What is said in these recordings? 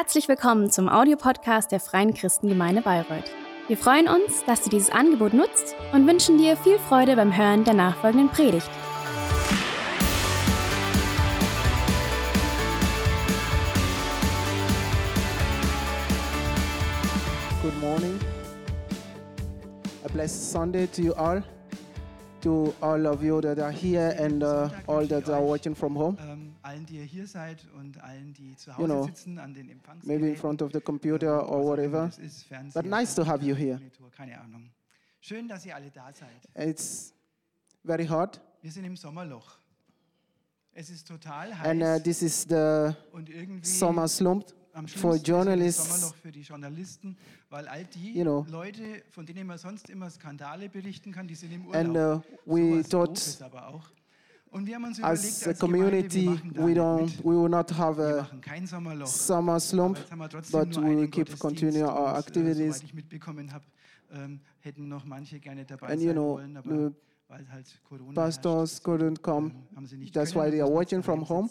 Herzlich willkommen zum Audiopodcast der Freien Christengemeinde Bayreuth. Wir freuen uns, dass du dieses Angebot nutzt und wünschen dir viel Freude beim Hören der nachfolgenden Predigt. Good morning. A blessed Sunday to you all, to all of you that are here and uh, all that are watching from home. you know, maybe in front of the computer or whatever. But nice to have you here. It's very hot. And uh, this is the summer slump for journalists, you know, and uh, we thought as a community, we don't, we will not have a summer slump, but we will keep continuing our activities. And you know, pastors couldn't come. That's why they are watching from home.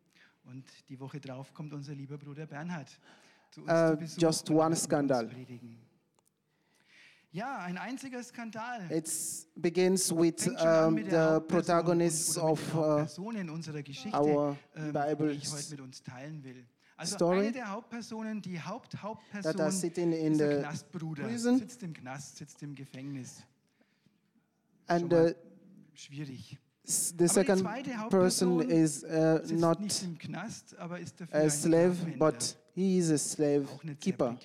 und die Woche drauf kommt unser lieber Bruder Bernhard zu uns Uh, zu Besuch just one scandal. Ja, ein einziger Skandal. It begins with um, der the protagonists of den uh, unserer Geschichte, our ähm, Bible die ich heute mit uns teilen will. Also story eine der Hauptpersonen, die that Haupt-Hauptperson sitting in the Knastbruder. prison. Sitzt im Knast, sitzt im Gefängnis. and uh, schwierig. The second zweite person Hauptperson is uh, not Knast, a ein slave, but he is a slave keeper.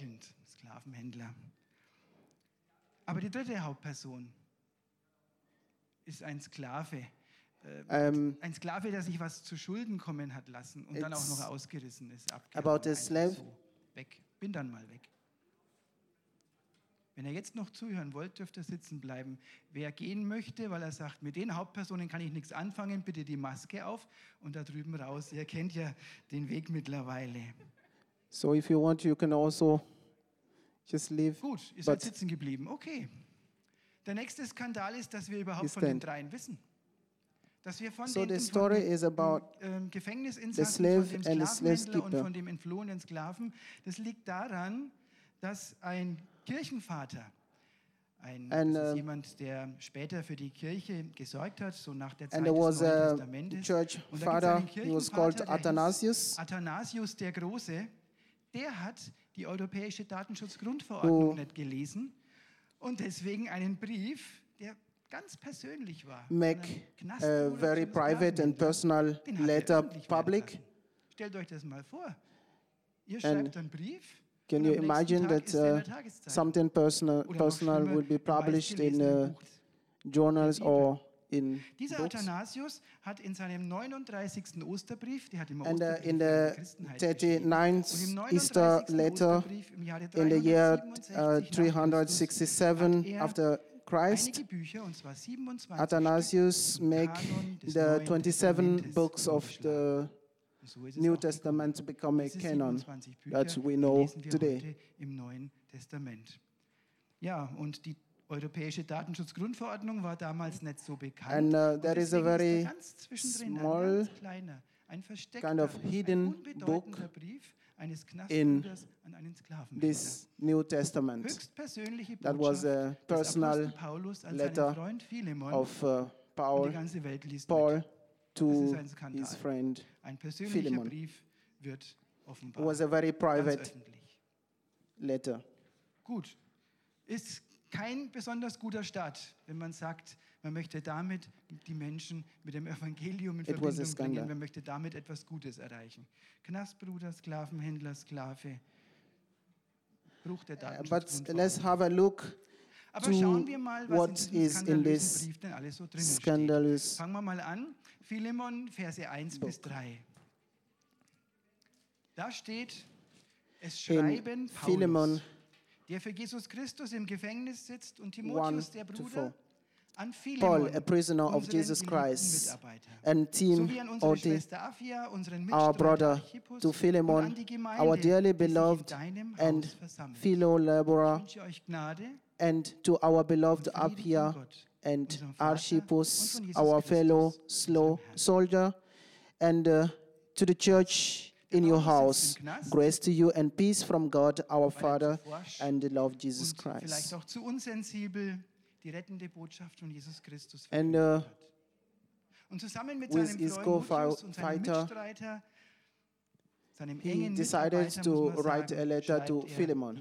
Aber die dritte Hauptperson ist ein Sklave. Äh, Um, ein Sklave, der sich was zu Schulden kommen hat lassen und dann auch noch ausgerissen ist. about a slave. So. Weg. Bin dann mal weg. Wenn ihr jetzt noch zuhören wollt, dürft ihr sitzen bleiben. Wer gehen möchte, weil er sagt, mit den Hauptpersonen kann ich nichts anfangen, bitte die Maske auf und da drüben raus. Ihr kennt ja den Weg mittlerweile. so if you want, you can also just leave. Gut, ihr seid sitzen geblieben. Okay. Der nächste Skandal ist, dass wir überhaupt von den dreien wissen. Dass wir von So den, the von story dem, is about ähm, Gefängnisinsassen, slave von dem Sklavenhändler und von dem entflohenen Sklaven, das liegt daran, dass ein Kirchenvater, ein, And, das ist uh, jemand, der später für die Kirche gesorgt hat, so nach der Zeit and there des Neuen Testamentes. church Und father, he was called Kirchenvater, der hieß Athanasius. Athanasius der Große, der hat die europäische Datenschutzgrundverordnung Who- nicht gelesen und deswegen einen Brief, der ganz persönlich war. make a very private and personal er letter public. Stellt euch das mal vor. Ihr And schreibt einen Brief. Can you imagine that uh, something personal, personal would be published in uh, journals or in Dieser books? Athanasius hat in seinem 39. Osterbrief, der hat immer and uh, in the 39th Easter letter, in the year uh, 367 after Christ, Athanasius make the 27 books of the New Testament to become a canon that we know today. im Neuen Testament. Ja, und die Europäische Datenschutzgrundverordnung war damals nicht so bekannt. And, uh, there is a very ganz zwischendrin small, ein ganz kleiner, ein versteckter, kind of hidden ein book Brief eines einen This New Testament that was a personal Apostel Paulus an letter Philemon of uh, Paul, die ganze Welt liest Paul. To his friend. Ein persönlicher Philemon. Brief wird It offenbar was a very private letter. Gut. Ist kein besonders guter Start, wenn man sagt, man möchte damit die Menschen mit dem Evangelium in It Verbindung bringen, man möchte damit etwas Gutes erreichen. Knastbruder, Sklavenhändler, Sklave, Bruch der Uh, Datenschutzgrundverordnung. but let's have a look to what is in this scandalous book. Da steht, es schreiben Paulus, der für Jesus Christus im Gefängnis sitzt und Timotheus, der Bruder, Paul, a prisoner of Jesus Christ, and Tim Oti, our brother, to Philemon, our dearly beloved and fellow laborer, and to our beloved Apia and Archippus, our fellow slow soldier, and uh, to the church in your house. Grace to you and peace from God our Father and the Lord Jesus Christ. And uh, with his co-fighter, he decided to write a letter to Philemon.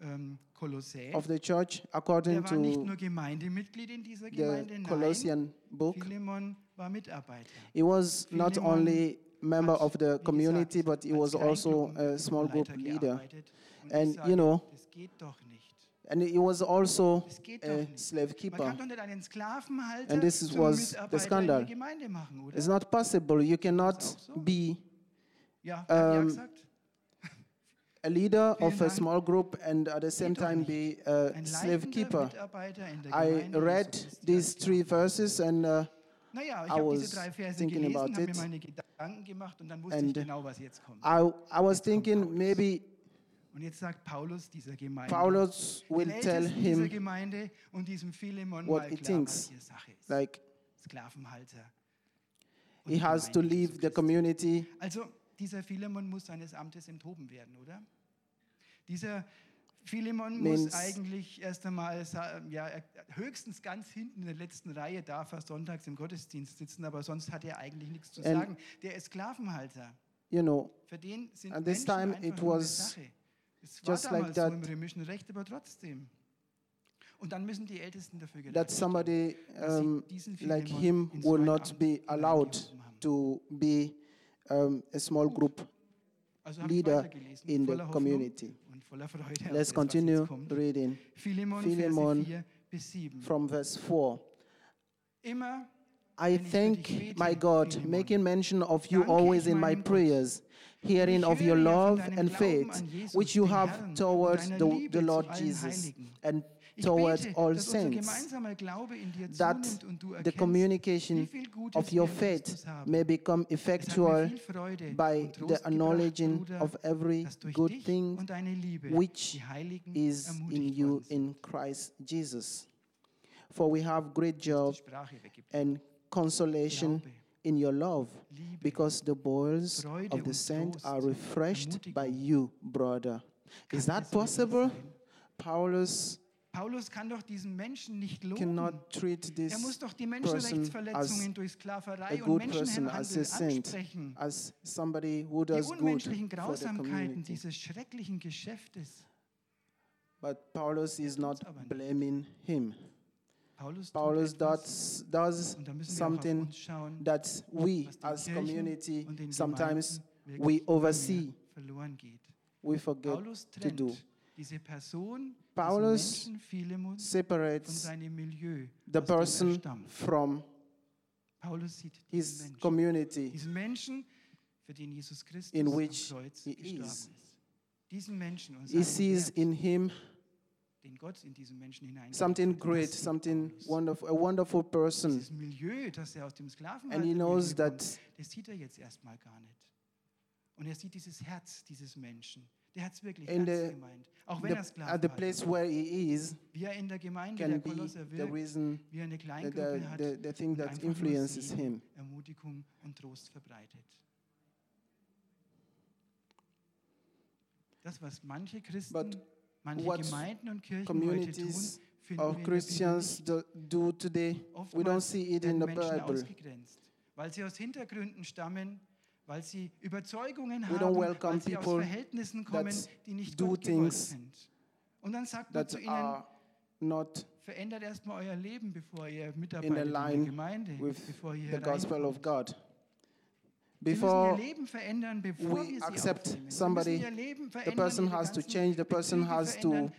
ähm, Kolossä. of the church according war nicht to nur Gemeindemitglied in dieser the Gemeinde, Colossian book. Philemon war Mitarbeiter. He was not Philemon only member hat, of the community, gesagt, but he was also a small group leader. And, ich you know, das geht doch nicht. And he was also Das geht doch a slave keeper. kann doch nicht einen Sklavenhalter And this was the scandal. in der Gemeinde machen. It's not possible. You cannot so? be ja, wer hat ja um a leader of a small group and at the same time be a slave keeper. I read these three verses and uh, I was thinking about it. And I, I was thinking maybe Und jetzt sagt Paulus dieser Gemeinde, Paulus will tell him Gemeinde und diesem Philemon what he thinks. Like, Sklavenhalter he has to leave the community. Also, dieser Philemon muss seines Amtes enthoben werden, oder? Dieser Philemon muss Means- eigentlich erst einmal ja, höchstens ganz hinten in der letzten Reihe darf er sonntags im Gottesdienst sitzen, aber sonst hat er eigentlich nichts zu And- sagen. Der ist Sklavenhalter. You know, Für den sind At this Menschen time it was Sache. Es war just like damals so that- im römischen Recht, aber trotzdem. Und dann müssen die Ältesten dafür that somebody dass sie um, like him will not be allowed to be um, a small group leader in the community. Let's continue reading. Philemon from verse 4. I thank my God, making mention of you always in my prayers, hearing of your love and faith, which you have towards the, the Lord Jesus, and towards all saints, that the communication of your faith may become effectual by the acknowledging of every good thing which is in you in Christ Jesus. For we have great joy and consolation in your love, because the boils of the saint are refreshed by you, brother. Is that possible? Paulus Paulus kann doch diesen Menschen nicht loben. Er muss doch die Menschenrechtsverletzungen durch Sklaverei und Menschenhandel absprechen. die unmenschlichen Grausamkeiten dieses schrecklichen Geschäftes. But Paulus is not blaming him. Paulus, Paulus does, does something that we as community sometimes we oversee. We forget to do diese Person, Paulus separates Milieu, the person from his community Menschen, in which he is. he sees in him something great, something wonderful, a wonderful person. and he knows that. Das sieht er jetzt erstmal gar nicht. Und er sieht dieses Herz dieses Menschen. Der hat es wirklich In ernst the- gemeint. Auch wenn er at Sklaven the place where he is Wie er in der Gemeinde can der be Kolosser the wirkt, reason, wie er eine the, Kleingruppe the, hat the, the thing und that einfach nur influences Segen, him. Ermutigung und Trost verbreitet. Das, was manche Christen, But manche what Gemeinden und Kirchen heute tun, Communities finden wir of in der Christians do, do today, we don't Oftmals see it werden in the Menschen Bible. ausgegrenzt, weil sie aus Hintergründen stammen, weil sie Überzeugungen We haben, weil sie aus Verhältnissen kommen, die nicht gewollt things sind. Und dann sagt man zu ihnen, verändert erstmal euer Leben, bevor ihr in a in der Gemeinde, bevor ihr the gospel of. God. before we accept somebody, the person has to change, the person has to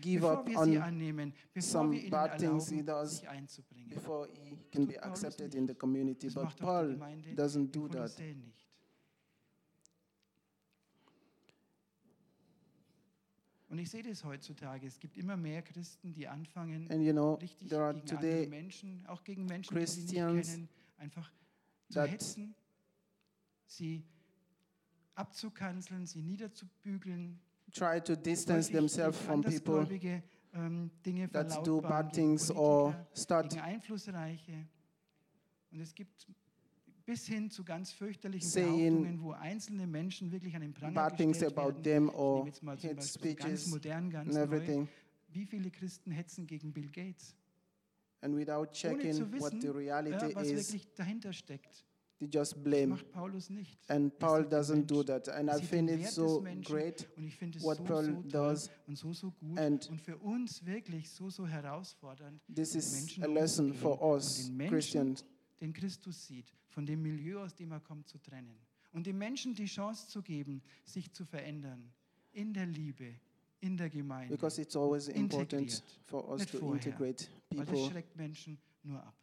give up on some bad things he does before he can be accepted in the community. But Paul doesn't do that. Und ich sehe das heutzutage. Es gibt immer mehr Christen, die anfangen, and you know, richtig gegen today andere Menschen, auch gegen Menschen, Christians die sie nicht kennen, einfach zu hetzen, sie abzukanzeln, sie niederzubügeln, try to distance themselves from people ähm, Dinge that do bad things or start Einflussreiche. Und es gibt bis hin zu ganz fürchterlichen Behauptungen, wo einzelne Menschen wirklich an den Pranger gestellt about werden. them Ich or nehme jetzt mal zum Beispiel so ganz speeches modern, ganz neu. Wie viele Christen hetzen gegen Bill Gates? And without checking zu what the reality is, wirklich dahinter steckt. they just blame. nicht. And Paul doesn't do that. And Er I sieht find den it so great. Und ich finde es what Paul does. und so, so gut And für uns so, so herausfordernd, This is a lesson for us Christians den Christus sieht, von dem Milieu, aus dem er kommt, zu trennen. Und den Menschen die Chance zu geben, sich zu verändern. In der Liebe, in der Gemeinde. because it's always important Integriert, for us nicht to vorher. integrate Weil das people schreckt Menschen nur ab.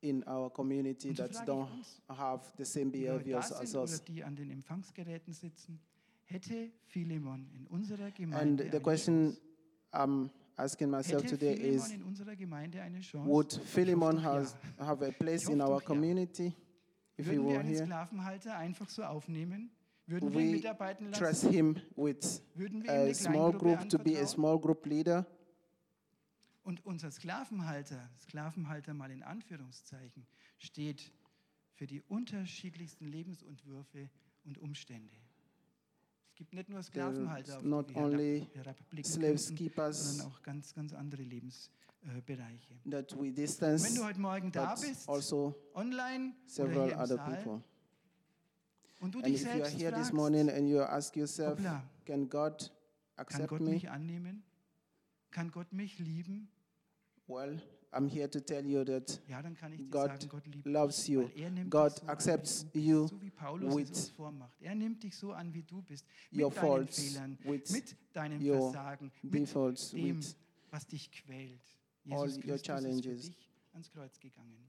in our community Und so that frage ich don't uns, have the same die heute da behaviors as us. oder die an den Empfangsgeräten sitzen, hätte Philemon in unserer And Gemeinde the eine question Chance? I'm asking myself Hätte today Philemon is in unserer Gemeinde eine Chance? Would Ich Philemon hoffe doch has, ja. have a place in hoffe our doch ja. community if he Würden wir were einen here? Sklavenhalter einfach so aufnehmen? Würden wir ihn We mitarbeiten trust lassen? him with Würden wir ihm a eine small Kleingruppe group to be a anvertrauen? small group leader. Und unser Sklavenhalter, Sklavenhalter mal in Anführungszeichen, steht für die unterschiedlichsten Lebensentwürfe und Umstände. Es gibt nicht nur Sklavenhalter, auf die not wir only herab- herabblicken slaves könnten, keepers sondern auch ganz, ganz andere Lebensbereiche. that we Wenn distance, du heute Morgen da but bist, also online oder several hier im other Saal, people. Und du And dich if you are here this morning and you ask yourself, hoppla, can God kann accept Gott me? mich annehmen? Kann Gott mich lieben? Well, I'm here to tell you that Ja, dann kann ich dir God sagen, Gott loves you. er God so accepts you so wie Paulus es with uns vormacht. Er nimmt dich so an, wie du bist, mit your deinen faults, Fehlern, with mit deinem your Versagen, mit dem, with was dich quält. all Jesus your Christus ist für challenges. dich ans Kreuz gegangen.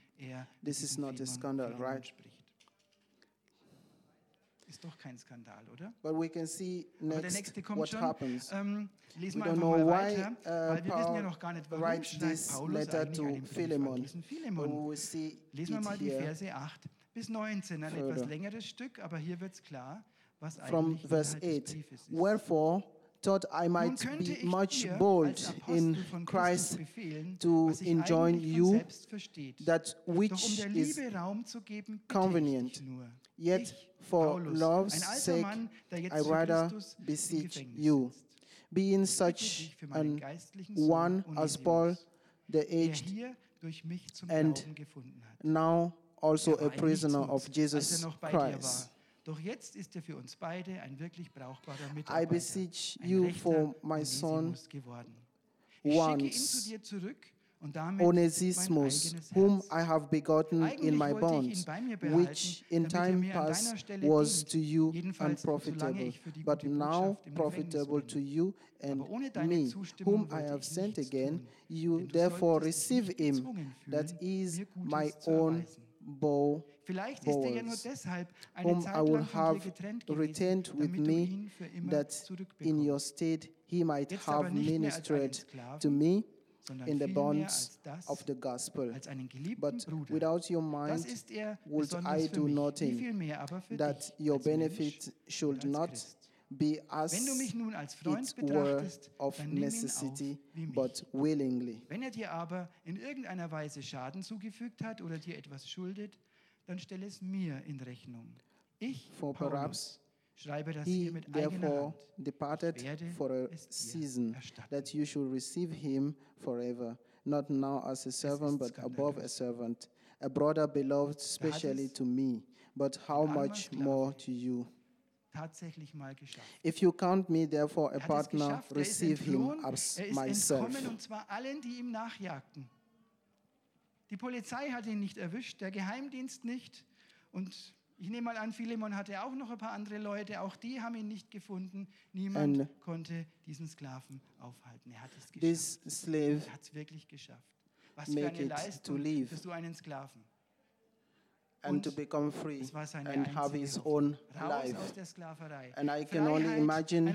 er This is not a scandal, right? spricht. Ist doch kein Skandal, oder? But we can see Aber der next nächste kommt what schon. happens. Ähm, lesen We wir don't know mal why weiter, uh, weil wir wissen ja Paul noch gar nicht, warum writes this Paulus letter to Philemon. Philemon. we see Lesen wir mal die Verse 8 bis 19, ein further. etwas längeres Stück, aber hier wird es klar, was from eigentlich verse Inhalt des 8. Briefes ist. Wherefore thought I might be much bold in Christ to enjoin you that which is convenient. Yet for love's sake, I rather beseech you. Be in such an one as Paul, the aged, and now also a prisoner of Jesus Christ. Doch jetzt ist er für uns beide ein wirklich brauchbarer Mitarbeiter. I beseech you for my son once. Onesismus, whom I have begotten in my bonds, which in time past was to you unprofitable, but now profitable to you and me, whom I have sent again. You therefore receive him, that is my own bow, Vielleicht ist er ja nur deshalb eine whom Zeit I would lang von dir have getrennt gewesen, retained with damit du me, ihn für immer that in zurückbekommst. your stead he might Jetzt aber have nicht mehr als einen ministered Sklaven, to me sondern in the bonds als das, of the gospel. als einen geliebten But Bruder. without your das mind, ist er would besonders I für do mich. nothing viel mehr aber für that dich your als Mensch benefit und should als not Christ. Be as Wenn du mich nun als Freund betrachtest, of dann nimm ihn auf necessity, wie mich. but willingly. Wenn er dir aber in irgendeiner Weise Schaden zugefügt hat oder dir etwas schuldet, dann stell es mir in Rechnung. Ich, For Paulus, perhaps schreibe das He hier mit eigener therefore Hand. departed for a season, that you should receive him forever, not now as a servant, but above a servant, a brother beloved specially to me, but how much more to you? Tatsächlich mal geschafft. If you count me therefore a Er partner, er receive him as er ist myself. entkommen und zwar allen, die ihm nachjagten. Die Polizei hat ihn nicht erwischt, der Geheimdienst nicht und ich nehme mal an, Philemon hatte auch noch ein paar andere Leute, auch die haben ihn nicht gefunden. Niemand And- konnte diesen Sklaven aufhalten. Er hat es geschafft. Er hat es wirklich geschafft. Was für eine Leistung für so einen Sklaven. and to become free and have his own life. And I can only imagine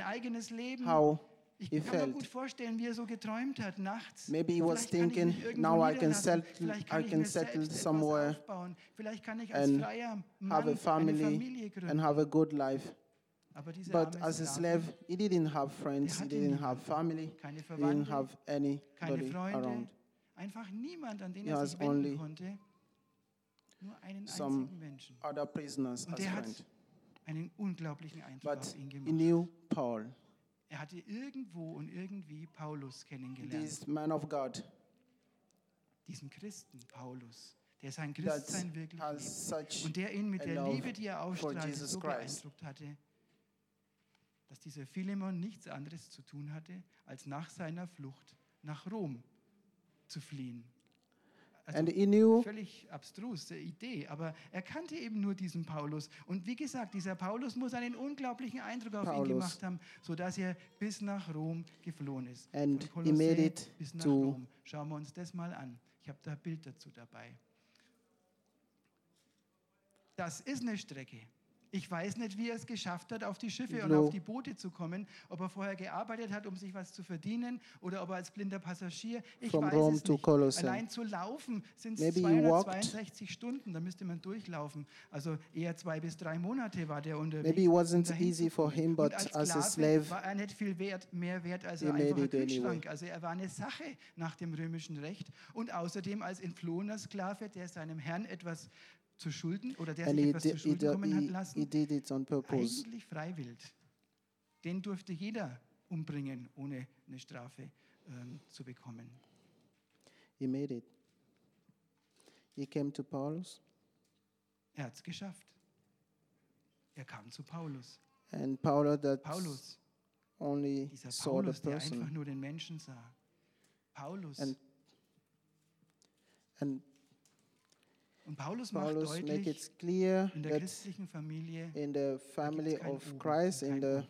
how he felt. Maybe he was thinking, now I can settle, I can settle somewhere and have a family and have a good life. But as a slave, he didn't have friends, he didn't have family, he didn't have anybody around. He has only Nur einen some einzigen Menschen. Other prisoners Und as der hat einen unglaublichen Eindruck But auf ihn he gemacht. knew Paul, Er hatte irgendwo und irgendwie Paulus kennengelernt. this man of God Diesen Christen Paulus, der sein that Christsein wirklich has such Und der ihn mit a der love Liebe, die er ausstrahlte, Jesus so Christ. beeindruckt hatte, dass dieser Philemon nichts anderes zu tun hatte, als nach seiner Flucht nach Rom zu fliehen. Also and he knew völlig abstruse Idee, aber er kannte eben nur diesen Paulus. Und wie gesagt, dieser Paulus muss einen unglaublichen Eindruck auf ihn Paulus. gemacht haben, sodass er bis nach Rom geflohen ist. And Von he made Kolossä it bis nach to- Rom. Schauen wir uns das mal an. Ich habe da ein Bild dazu dabei. Das ist eine Strecke. Ich weiß nicht, wie er es geschafft hat, auf die Schiffe und No. auf die Boote zu kommen, ob er vorher gearbeitet hat, um sich was zu verdienen oder ob er als blinder Passagier. Ich From weiß Rome es nicht. Colossae. Allein zu laufen sind es Maybe he walked. 262 Stunden, da müsste man durchlaufen. Also eher zwei bis drei Monate war der unterwegs. Maybe it wasn't easy for him, Und but als as a slave, war er nicht viel wert, mehr wert als made einfacher it anyway. Kühlschrank. Also er war eine Sache nach dem römischen Recht und außerdem als entflohener Sklave, der seinem Herrn etwas zu Schulden oder der sich he, etwas zu Schulden kommen hat he, he lassen, did it on purpose. eigentlich freiwillig. Den durfte jeder umbringen, ohne eine Strafe ähm, zu bekommen. He made it. He came to Paulus, Er hat es geschafft. Er kam zu Paulus. and Paulus that Paulus, only dieser saw Paulus, the der einfach person. nur den Menschen sah. Paulus. And And Und Paulus macht Paulus make deutlich, it clear in der that christlichen Familie in the family of Christ, in the Unten.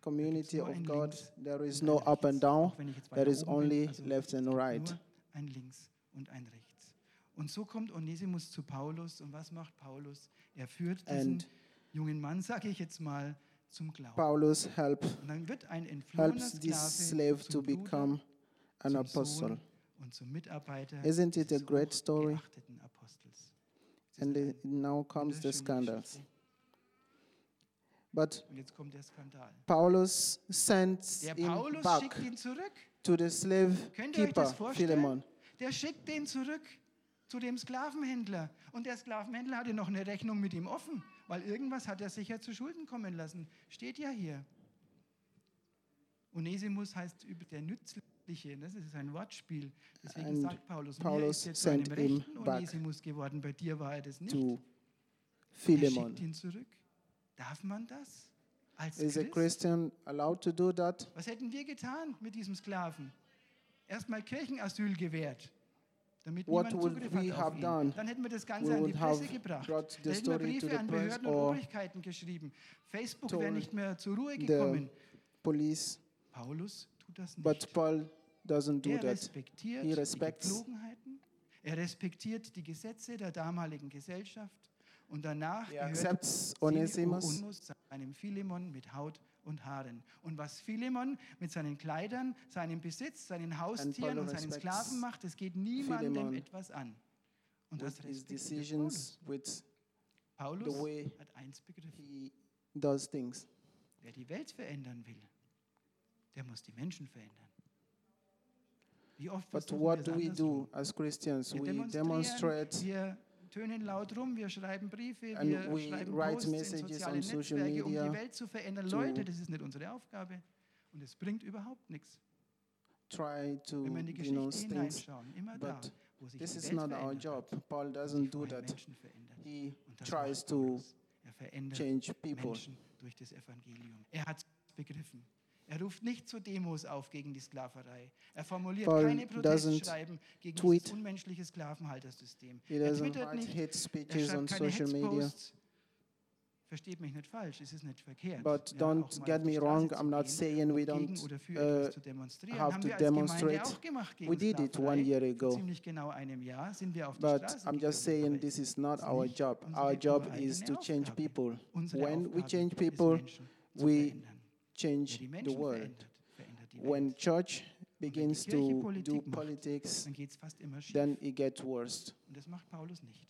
community of God, there is no up and down, there is only also left and es gibt right. Nur ein Links und ein Rechts. Und so kommt Onesimus zu Paulus. Und was macht Paulus? Er führt diesen And jungen Mann, sage ich jetzt mal, zum Glauben. Paulus help, helps this slave to become an apostle. Sohn und zum Mitarbeiter Isn't it a great story? hochgeachteten Apostels. Es ist And now comes the scandals. But Und jetzt kommt der Skandal. Paulus sends Der him Paulus back schickt ihn zurück. to the slave Könnt ihr euch das keeper, vorstellen? Philemon. Der schickt den zurück zu dem Sklavenhändler. Und der Sklavenhändler hatte noch eine Rechnung mit ihm offen, weil irgendwas hat er sicher zu Schulden kommen lassen. Steht ja hier. Onesimus heißt über der Nützliche, das ist ein Wortspiel. Deswegen And sagt Paulus, mir Paulus ist jetzt zu einem rechten Onesimus geworden, bei dir war er das nicht. To Er Philemon. schickt ihn zurück. Darf man das? Als Is a Christ? Christian allowed to do that? Was hätten wir getan mit diesem Sklaven? Erstmal Kirchenasyl gewährt, damit What niemand would we have done? Dann hätten wir das We Ganze an die Presse gebracht. Dann hätten wir Briefe an Behörden und Obrigkeiten geschrieben. Facebook wäre nicht mehr zur Ruhe gekommen. Police, Paulus tut das nicht. but Paul doesn't do er that. respektiert He die respects- Gepflogenheiten, er respektiert die Gesetze der damaligen Gesellschaft und danach He gehört Onesimus seinem Philemon mit Haut und Haaren. Und was Philemon mit seinen Kleidern, seinem Besitz, seinen Haustieren und seinen Sklaven macht, das geht niemandem Philemon etwas an. Und das respektiert decisions, with Paulus. the way Paulus hat eins begriffen. Wer die Welt verändern will, der muss die Menschen verändern. But what do we do as Christians? We demonstrate tönen laut rum, wir schreiben Briefe, And wir we schreiben write Posts in messages sozialen on social Netzwerke, um media die Welt zu verändern. to- Leute, das ist nicht unsere Aufgabe und es bringt überhaupt nichts. try to Wenn wir in die you know Geschichte things. hineinschauen, immer da, But wo sich This die is Welt not our job. Paul doesn't do that. He tries to Er change people. Durch das Evangelium. Er hat begriffen. Er ruft nicht zu Demos auf gegen die Sklaverei. Er formuliert Paul keine Protestschreiben gegen tweet. das unmenschliche Sklavenhaltersystem. Er twittert nicht, hate er speeches er on social media. Versteht mich nicht falsch, es ist nicht verkehrt. But ja, don't get me wrong, I'm not saying we um don't uh, have to demonstrate. We did it one year ago. But I'm just saying this is not our job. Our job is to change people. When we change people, we change die the world. die When Welt. church begins to do Politik macht, politics, Dann geht es fast immer schief. then it gets worse. Und das macht Paulus nicht.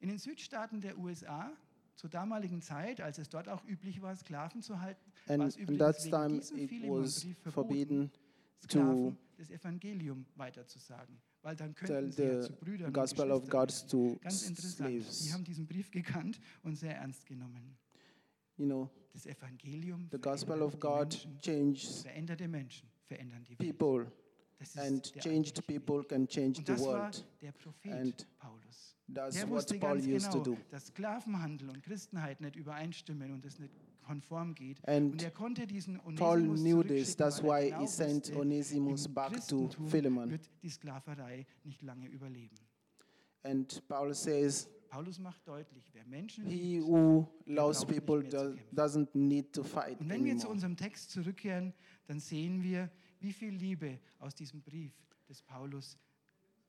In den Südstaaten der USA, zur damaligen Zeit, als es dort auch üblich war, Sklaven zu halten, war es that wegen time diesem it Philemonbrief was verboten, forbidden Sklaven to das Evangelium weiterzusagen. Weil dann könnten sie ja the zu Brüdern gospel und of God Geschwistern werden. Ganz interessant. Die slaves. haben diesen Brief gekannt und sehr ernst genommen. You know, Das Evangelium the gospel of God Menschen. changes Veränderte Menschen verändern die Welt. people, and changed people can change the world. And Paulus. That's what Paul used to genau, do. dass Sklavenhandel und Christenheit nicht übereinstimmen und es nicht konform geht. And Und er konnte diesen Paul knew this. That's er why he sent Onesimus back to Philemon. wird die Sklaverei nicht lange überleben. And Paul says, Paulus macht deutlich, wer Menschen He who loves people does, doesn't need to fight Und wenn wir zu anymore. unserem Text zurückkehren, dann sehen wir, wie viel Liebe aus diesem Brief des Paulus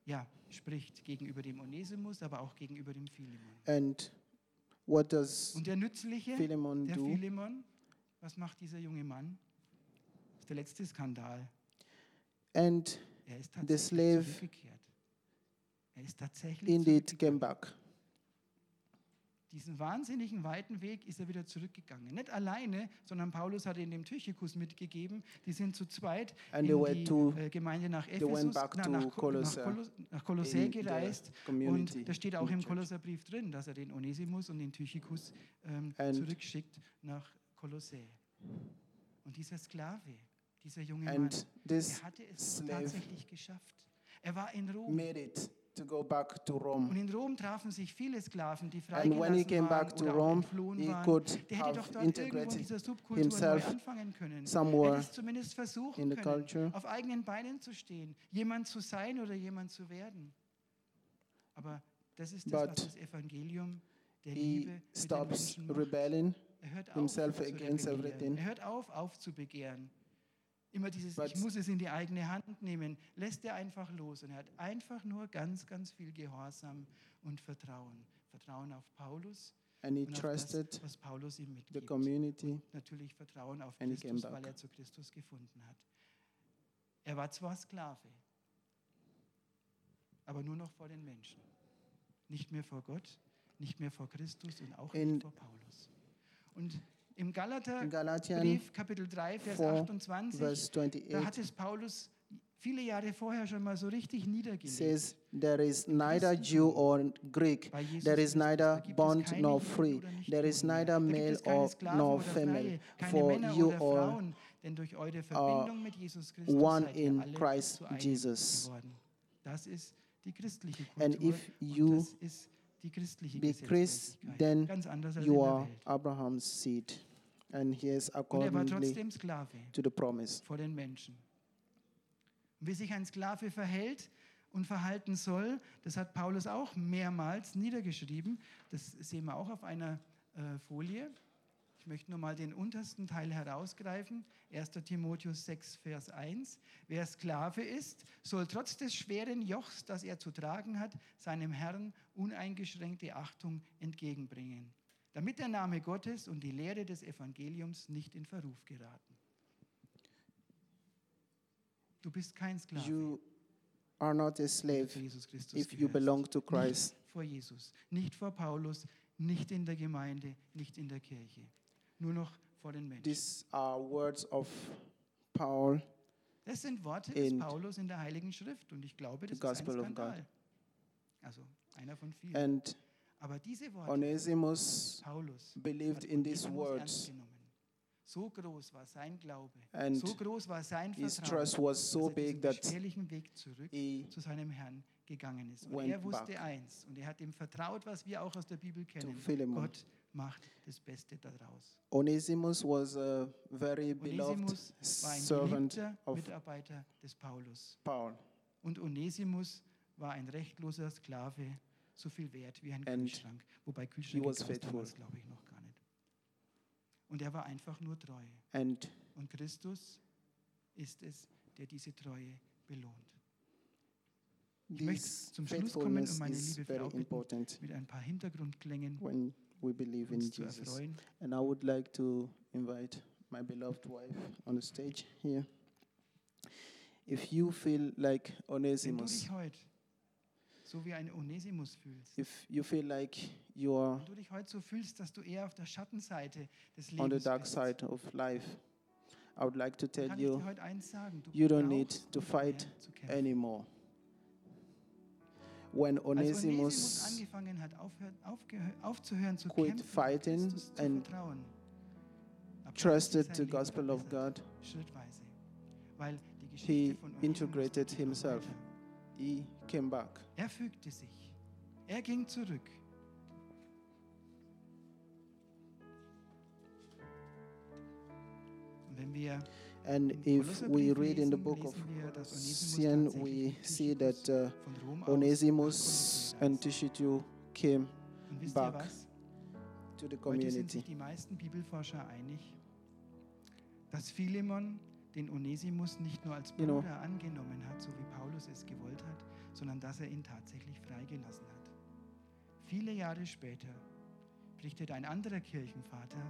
ja, spricht gegenüber dem Onesimus, aber auch gegenüber dem Philemon. And what does Und der Nützliche, Philemon der do? Philemon, was macht dieser junge Mann? Das ist der letzte Skandal. And Er ist The tatsächlich slave zurückgekehrt. Er ist tatsächlich indeed came back. Diesen wahnsinnigen weiten Weg ist er wieder zurückgegangen. Nicht alleine, sondern Paulus hat ihn dem Tychikus mitgegeben. Die sind zu zweit And in die to- äh, Gemeinde nach Ephesus, na, nach, nach, Kolos, nach Kolossä in gereist. Und da steht auch in im. Kolosserbrief drin, dass er den Onesimus und den Tychikus ähm, zurückschickt nach Kolossä. Und dieser Sklave, dieser junge Mann, er hatte es tatsächlich geschafft. Er war in Rom. made it to go back to Und Rome. in Rom trafen sich viele Sklaven, die And when he came waren back to Rome, he waren. could have integrated dieser Subkultur himself. Er somewhere in the culture. auf eigenen Beinen zu stehen, jemand zu sein oder jemand zu werden. Aber das ist das, was But das Evangelium der Liebe stops rebelling. Er auf, himself against everything. Er hört auf, aufzubegehren. Immer dieses, But- ich muss es in die eigene Hand nehmen, lässt er einfach los. Und er hat einfach nur ganz, ganz viel Gehorsam und Vertrauen. Vertrauen auf Paulus And he und auf trusted das, was Paulus ihm the mitgibt. community. Und natürlich Vertrauen auf and Christus, weil er zu Christus gefunden hat. Er war zwar Sklave, aber nur noch vor den Menschen. Nicht mehr vor Gott, nicht mehr vor Christus und auch In- nicht vor Paulus. Und im Galater In Galatians Brief, Kapitel 3, Vers 4, 28, verse da 28 hat es Paulus viele Jahre vorher schon mal so richtig niedergelegt. says, There is neither Jew or Greek, there is da neither bond nor free, there is neither Da male or nor female, for you oder are Frauen, denn durch eure Verbindung mit Jesus Christus one in Christ Jesus. geworden. Das ist die christliche And Kultur if you und das ist die christliche be Chris, Gesetzmäßigkeit. then Ganz anders als you are. Abraham's seed. And he is er accordingly trotzdem Sklave. to the promise. vor den Menschen. Wie sich ein Sklave verhält und verhalten soll, das hat Paulus auch mehrmals niedergeschrieben. Das sehen wir auch auf einer äh, Folie. Ich möchte nur mal den untersten Teil herausgreifen. 1. Timotheus 6, Vers 1. Wer Sklave ist, soll trotz des schweren Jochs, das er zu tragen hat, seinem Herrn uneingeschränkte Achtung entgegenbringen, damit der Name Gottes und die Lehre des Evangeliums nicht in Verruf geraten. Du bist kein Sklave. You are not a slave zu Jesus Christus if you belong to Christ. Nicht vor Jesus, nicht vor Paulus, nicht in der Gemeinde, nicht in der Kirche, nur noch vor den Menschen. These are words of Paul Das sind Worte des Paulus in der Heiligen Schrift und ich glaube, das the ist ein. Skandal. Also einer von vielen. and Aber diese Worte Onesimus Paulus believed in these words. So groß war sein Glaube, And so groß war sein Vertrauen, trust was so dass er diesen beschwerlichen Weg zurück he zu seinem Herrn gegangen ist. Und er wusste eins und er hat ihm vertraut, was wir auch aus der Bibel kennen. Gott macht das Beste daraus. Onesimus was a very beloved Onesimus war ein servant geliebter of Mitarbeiter des Paulus. Paul. Und Onesimus war ein rechtloser Sklave, so viel wert wie ein And Kühlschrank. Wobei Kühlschrank was damals, glaube ich, noch gar nicht. Und er war einfach nur treu. And Und Christus ist es, der diese Treue belohnt. Ich möchte zum Schluss kommen und meine liebe Frau bitten, mit ein paar Hintergrundklängen we believe in Jesus. And I would like to invite my beloved wife on the stage here. If you feel like Onesimus, so wie ein Onesimus fühlst, if you feel like you are wenn du dich heute so fühlst, dass du eher auf der Schattenseite des on the dark bist, side of life, I would like to tell you dir heute eins sagen, you don't need to fight anymore when Onesimus quit fighting and trusted the gospel of God, he integrated himself. He came back. Er fügte sich. Er ging zurück. Wenn wir And if we read in the book of Sian, we see that uh, Onesimus and Tishitu came back to the Heute sind sich community. die meisten Bibelforscher einig, dass Philemon den Onesimus nicht nur als You know. Bruder angenommen hat, so wie Paulus es gewollt hat, sondern dass er ihn tatsächlich freigelassen hat. Viele Jahre später berichtet ein anderer Kirchenvater,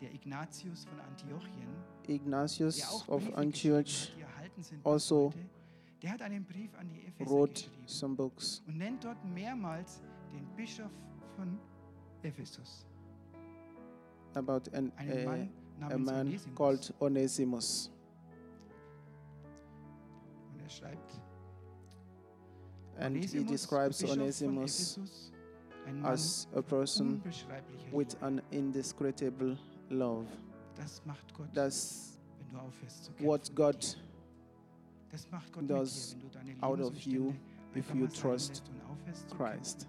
der Ignatius von Antiochien, Ignatius of Antioch geschrieben hat, die erhalten sind also der hat einen Brief an die Epheser wrote some books und nennt dort mehrmals den Bischof von Ephesus, about an, einen a, Mann a namens man Onesimus. called Onesimus. Und er schreibt, And he describes Bischof Onesimus Ephesus, as a person with an indescribable love. Das macht Gott, das wenn du aufhörst zu. What God das macht Gott does dir, out of you if you trust Christ.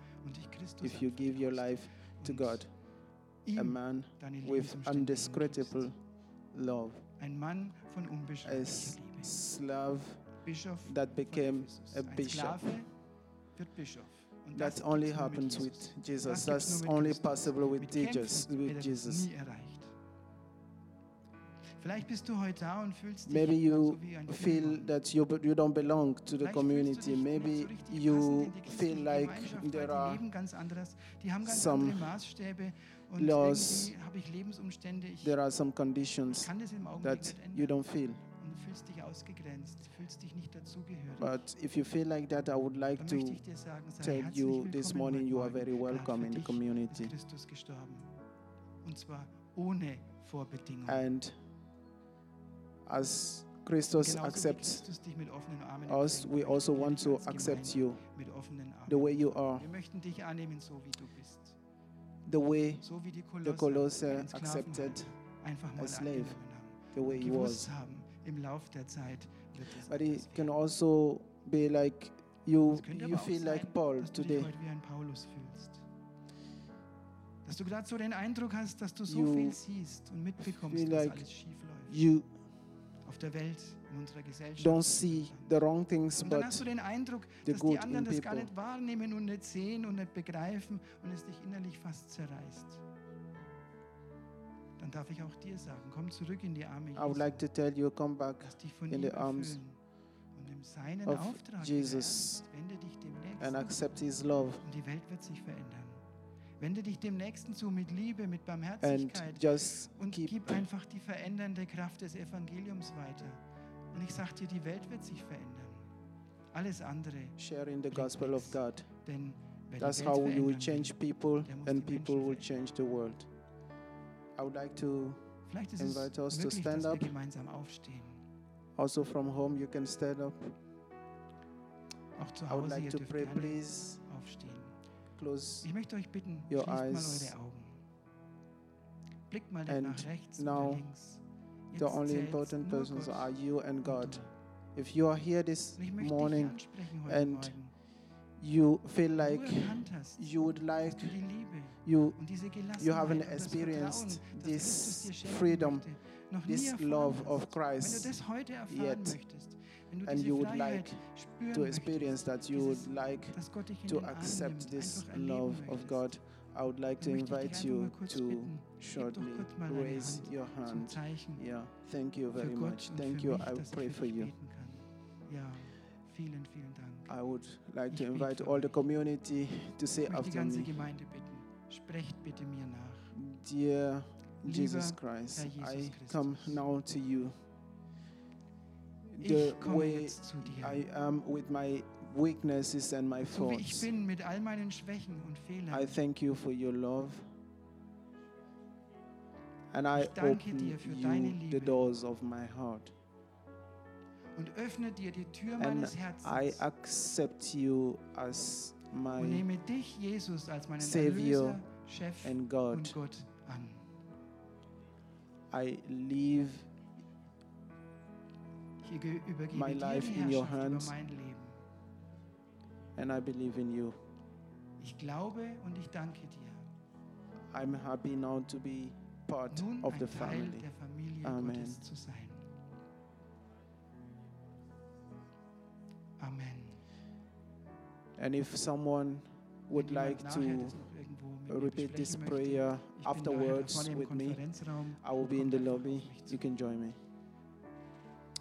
If you give your life to God, a man with undescribable love, a slave that became a bishop. That only happens with Jesus. That's only possible with Jesus. With Jesus. Vielleicht bist du heute da und fühlst dich Maybe you so wie ein feel that you you don't belong to the Vielleicht fühlst du community. dich nicht Maybe so richtig you in die feel christliche like Gemeinschaft, weil there die are leben ganz anders. Die haben ganz some andere Maßstäbe und laws, irgendwie habe ich Lebensumstände. Ich there are some conditions kann das im Augenblick that nicht you don't feel. Und du fühlst dich ausgegrenzt, fühlst dich nicht dazugehörig. But if you feel like that, I would like Dann to ich dir sagen, sei tell herzlich you willkommen this morning you are very Er hat welcome für in the dich community. Ist Christus gestorben. Und zwar ohne Vorbedingungen. And as Christos accepts us, we also want to accept you the way you are. The way the Colossus accepted a slave, the way he was. But it can also be like you, you feel like Paul today. Dass du gerade so den Eindruck hast, dass du so viel siehst und mitbekommst, dass alles schief läuft. Auf der Welt, in unserer Gesellschaft. don't see the wrong things, und dann hast du den Eindruck, dass die anderen in das gar nicht wahrnehmen und nicht sehen und nicht begreifen und es dich innerlich fast zerreißt. Dann darf ich auch dir sagen, komm zurück in die Arme I would Jesu. like to tell you, come back Lass dich von in ihm the arms und nimm seinen of Auftrag Jesus. Wende dich dem and Nächsten accept His love und die Welt wird sich verändern. Wende dich dem Nächsten zu mit Liebe, mit Barmherzigkeit und gib einfach die verändernde Kraft des Evangeliums weiter. Und ich sage dir, die Welt wird sich verändern. Alles andere, sharing the gospel of. God denn That's how you will change people and die people will change the world. I would like to Vielleicht ist invite us es to stand dass up. wir gemeinsam aufstehen. also from home you can stand up. I would like to pray, please aufstehen. close ich möchte euch bitten, your eyes. Mal eure Augen. Blickt mal and nach rechts now, links. The only important persons Gott. are you and God. If you are here this morning and you feel like you would like you you haven't experienced this freedom, this love of Christ yet. Möchtest, and you would like to experience that, you would like to accept this love of God, I would like to invite you to shortly raise your hand. Yeah, thank you very much. Thank you. I pray for you. I would like to invite all the community to say after me. Dear Jesus Christ, I come now to you the way I am with my weaknesses and my faults. I thank you for your love. And I open you the doors of my heart. and I accept you as my Savior and God. I leave Ich übergebe My dir life die in your hands. über mein Leben. and I believe in you. Ich glaube und ich danke dir, I'm happy now to be part nun of the Teil family. der Familie Amen. Gottes zu sein. Amen. And if someone would like to das noch irgendwo mit mir repeat this prayer ich bin daher da afterwards with me, I will be in the lobby. auf mich zu. You can join me.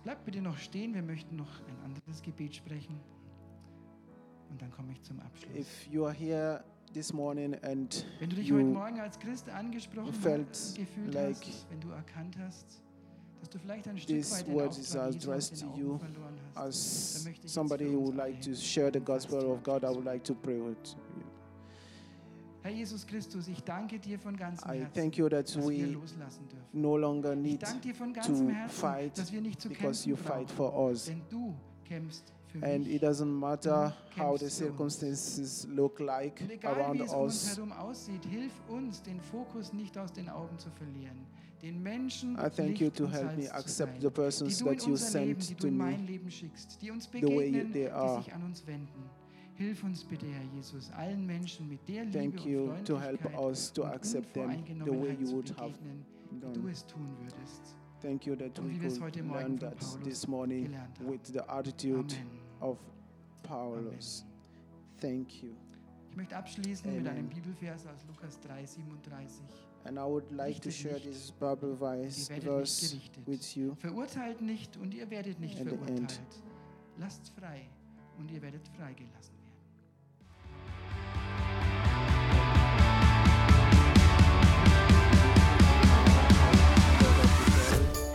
Bleibt bitte noch stehen, wir möchten noch ein anderes Gebet sprechen. Und dann komme ich zum Abschluss. If you are here this morning and wenn du dich heute Morgen als Christ angesprochen felt hast, gefühlt like hast, wenn du erkannt hast, dass du vielleicht ein Stück this weit den word is addressed to you verloren hast, dann as möchte ich jetzt somebody who would like to share the gospel of God, I would like to pray with you. Herr Jesus Christus, ich danke dir von ganzem Herzen, I thank you that dass wir we loslassen dürfen. no longer Ich need danke dir von ganzem to Herzen, fight dass wir nicht zu because kämpfen you fight brauchen, for us. denn du kämpfst für And mich. it doesn't matter how the kämpfst für uns. circumstances look like Und egal around wie es um uns us. herum aussieht, hilf uns, den Fokus nicht aus den Augen zu verlieren. Den Menschen I thank Licht you to und help Salz me zu accept sein, the die persons du in that you unser Leben, die sent du to in me. mein Leben schickst, die uns way begegnen, they die are. sich an uns wenden. Hilf uns bitte, Herr Jesus, allen Menschen mit der Liebe Thank und you to help us to und accept them the way you would have wie du done. es tun würdest. Thank you that Und we wie wir es could heute Morgen learn that this morning with the attitude Amen. of Paulus. Thank you. Ich möchte abschließen mit einem Amen. Bibelvers aus Lukas 3, 37. And I would like to Richtet share nicht, this Bible verse, verse with you. Verurteilt nicht und ihr werdet nicht verurteilt. Lasst frei und ihr werdet freigelassen werden.